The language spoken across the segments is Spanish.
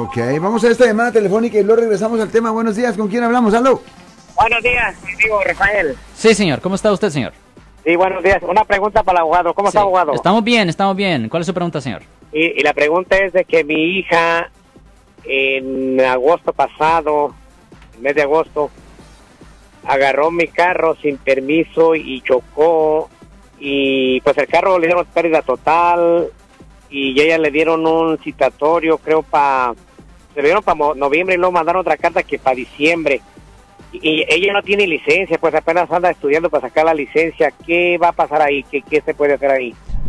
Ok, vamos a esta llamada telefónica y luego regresamos al tema. Buenos días, ¿con quién hablamos? ¡Aló! Buenos días, digo Rafael. Sí, señor. ¿Cómo está usted, señor? Sí, buenos días. Una pregunta para el abogado. ¿Cómo está, Sí. abogado? Estamos bien, estamos bien. ¿Cuál es su pregunta, señor? Y, y la pregunta es de que mi hija en agosto pasado, el mes de agosto, agarró mi carro sin permiso y chocó y pues el carro le dieron pérdida total y a ella le dieron un citatorio creo para se le dieron para noviembre y luego mandaron otra carta que para diciembre. Y, y ella no tiene licencia pues apenas anda estudiando para sacar la licencia. Qué va a pasar ahí qué, qué se puede hacer ahí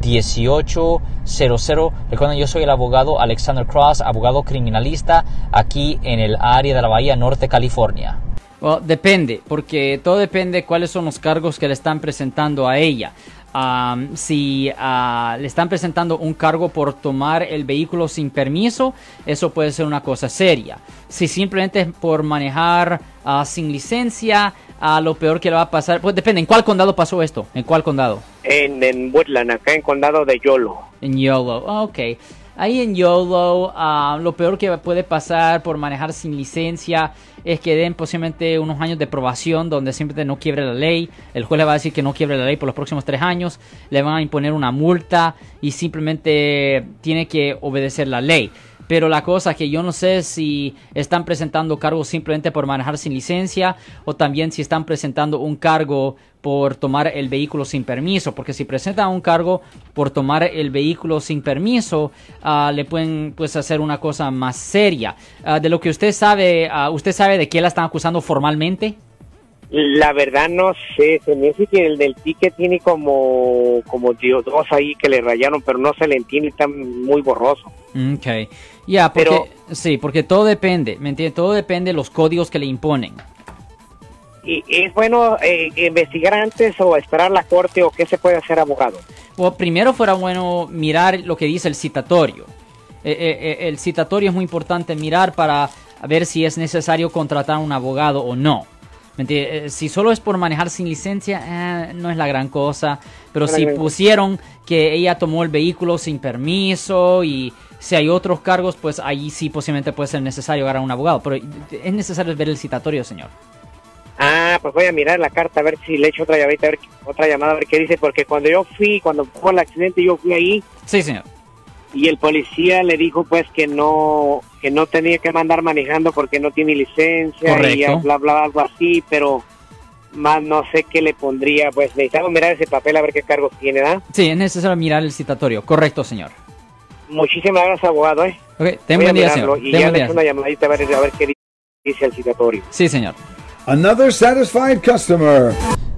1-800-530-1800. Recuerden, yo soy el abogado Alexander Cross, abogado criminalista aquí en el área de la Bahía Norte, California. Well, depende, porque todo depende de cuáles son los cargos que le están presentando a ella. Um, si ah, le están presentando un cargo por tomar el vehículo sin permiso, eso puede ser una cosa seria. Si simplemente es por manejar ah, sin licencia, ah, lo peor que le va a pasar, pues depende, ¿en cuál condado pasó esto? ¿En cuál condado? en, en Woodland acá en condado de Yolo En YOLO, Ah, ok. Ahí en YOLO, lo peor que puede pasar por manejar sin licencia es que den posiblemente unos años de probación donde simplemente no quiebre la ley. El juez le va a decir que no quiebre la ley por los próximos tres años. Le van a imponer una multa y simplemente tiene que obedecer la ley. Pero la cosa que yo no sé si están presentando cargos simplemente por manejar sin licencia o también si están presentando un cargo por tomar el vehículo sin permiso. Porque si presentan un cargo por tomar el vehículo sin permiso, ah, le pueden pues hacer una cosa más seria. Ah, de lo que usted sabe, ah, ¿usted sabe de qué la están acusando formalmente? La verdad no sé, se me dice que el del ticket tiene como, como dos ahí que le rayaron, pero no se le entiende, está muy borroso. Ok. Ya, porque, Pero- sí, porque todo depende, ¿me entiende? Todo depende de los códigos que le imponen. ¿Y es bueno eh, investigar antes o esperar la corte o qué se puede hacer abogado? O primero fuera bueno mirar lo que dice el citatorio. Eh, eh, el citatorio es muy importante mirar para ver si es necesario contratar a un abogado o no. Eh, Si solo es por manejar sin licencia, eh, no es la gran cosa. Pero si pusieron que ella tomó el vehículo sin permiso y si hay otros cargos, pues ahí sí posiblemente puede ser necesario agarrar a un abogado. Pero es necesario ver el citatorio, señor. Ah, pues voy a mirar la carta a ver si le echo otra llamadita, a ver, otra llamada a ver qué dice, porque cuando yo fui, cuando fue el accidente, yo fui ahí Sí, señor. Y el policía le dijo pues que no que no tenía que mandar manejando porque no tiene licencia y Correcto. bla bla algo así pero más no sé qué le pondría pues necesitamos mirar ese papel a ver qué cargos tiene ¿verdad? Sí, es necesario mirar el citatorio. Correcto, señor. muchísimas gracias abogado eh Ok, ten buen día, señor. y Ten ya le una llamadita a ver, a ver qué dice el citatorio Sí, señor. Another satisfied customer.